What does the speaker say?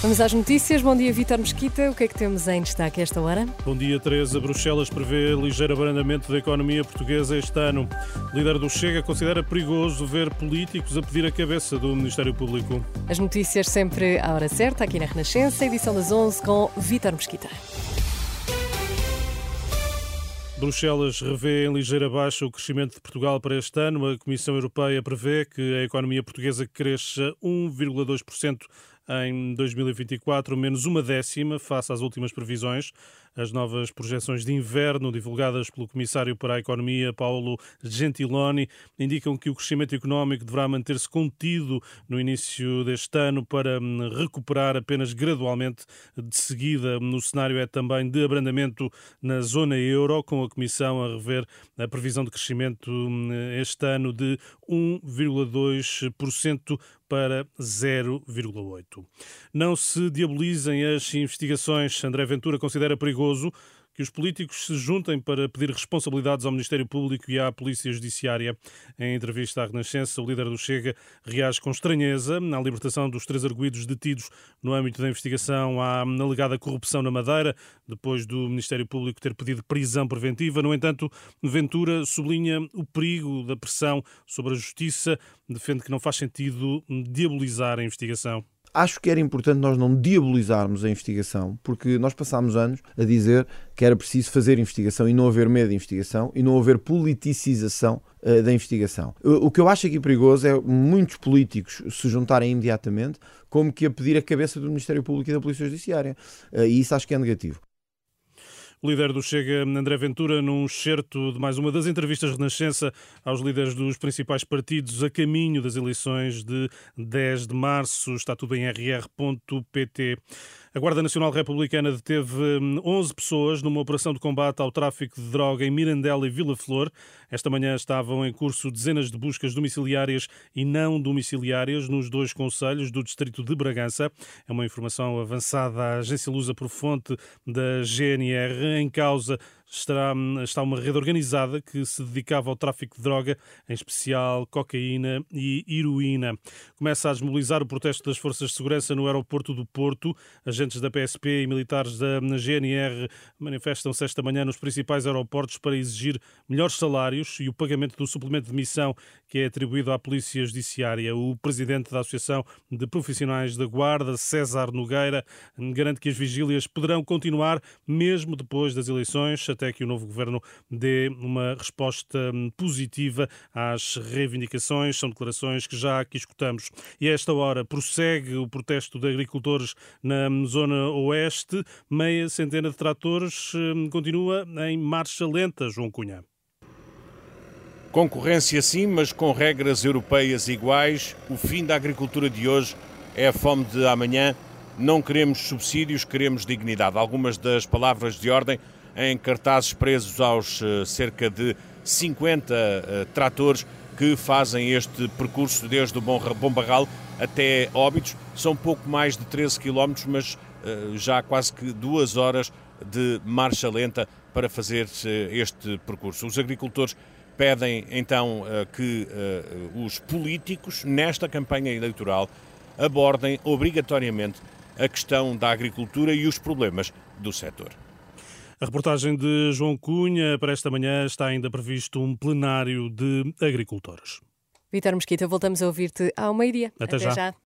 Vamos às notícias. Bom dia, Vítor Mesquita. O que é que temos em destaque a esta hora? Bom dia, Teresa. Bruxelas prevê ligeiro abrandamento da economia portuguesa este ano. O líder do Chega considera perigoso ver políticos a pedir a cabeça do Ministério Público. As notícias sempre à hora certa, aqui na Renascença, edição das 11 com Vítor Mesquita. Bruxelas revê em ligeira baixa o crescimento de Portugal para este ano. A Comissão Europeia prevê que a economia portuguesa cresça 1,2% em 2024, menos uma décima face às últimas previsões. As novas projeções de inverno, divulgadas pelo Comissário para a Economia, Paulo Gentiloni, indicam que o crescimento económico deverá manter-se contido no início deste ano para hum, recuperar apenas gradualmente. De seguida, no cenário é também de abrandamento na zona euro, com a Comissão a rever a previsão de crescimento hum, este ano de 1,2% para 0,8%. Não se diabolizem as investigações. André Ventura considera perigoso que os políticos se juntem para pedir responsabilidades ao Ministério Público e à Polícia Judiciária. Em entrevista à Renascença, o líder do Chega reage com estranheza à libertação dos três arguídos detidos no âmbito da investigação à alegada corrupção na Madeira, depois do Ministério Público ter pedido prisão preventiva. No entanto, Ventura sublinha o perigo da pressão sobre a justiça, defende que não faz sentido diabolizar a investigação acho que era importante nós não diabolizarmos a investigação, porque nós passámos anos a dizer que era preciso fazer investigação e não haver medo de investigação e não haver politicização uh, da investigação. O, que eu acho aqui perigoso é muitos políticos se juntarem imediatamente como que a pedir a cabeça do Ministério Público e da Polícia Judiciária. Uh, e isso acho que é negativo. O líder do Chega, André Ventura, num excerto de mais uma das entrevistas Renascença aos líderes dos principais partidos a caminho das eleições de 10 de março. Está tudo em rr.pt. A Guarda Nacional Republicana deteve 11 hum, pessoas numa operação de combate ao tráfico de droga em Mirandela e Vila Flor. Esta manhã estavam em curso dezenas de buscas domiciliárias e não domiciliárias nos dois conselhos do distrito de Bragança. É uma informação avançada à agência Lusa por fonte da GNR. Em causa está, está uma rede organizada que se dedicava ao tráfico de droga, em especial cocaína e heroína. Começa a desmobilizar o protesto das forças de segurança no aeroporto do Porto. Agentes da PSP e militares da GNR manifestam-se esta manhã nos principais aeroportos para exigir melhores salários e o pagamento do suplemento de missão que é atribuído à Polícia Judiciária. O presidente da Associação de Profissionais da Guarda, César Nogueira, garante que as vigílias poderão continuar mesmo depois das eleições até que o novo governo dê uma resposta positiva às reivindicações. São declarações que já aqui escutamos. E a esta hora prossegue o protesto de agricultores na zona oeste. Meia centena de tratores hum, continua em marcha lenta, João Cunha. Concorrência sim, mas com regras europeias iguais. O fim da agricultura de hoje é a fome de amanhã. Não queremos subsídios, queremos dignidade. Algumas das palavras de ordem em cartazes presos aos eh, cerca de 50 eh, tratores que fazem este percurso desde o Bom Barral até Óbidos. São pouco mais de 13 quilómetros, mas eh, já quase que duas horas de marcha lenta para fazer este percurso. Os agricultores pedem então que os políticos, nesta campanha eleitoral, abordem obrigatoriamente a questão da agricultura e os problemas do setor. A reportagem de João Cunha para esta manhã está ainda previsto um plenário de agricultores. Vitor Mesquita, voltamos a ouvir-te ao meio-dia. Até, Até já. já.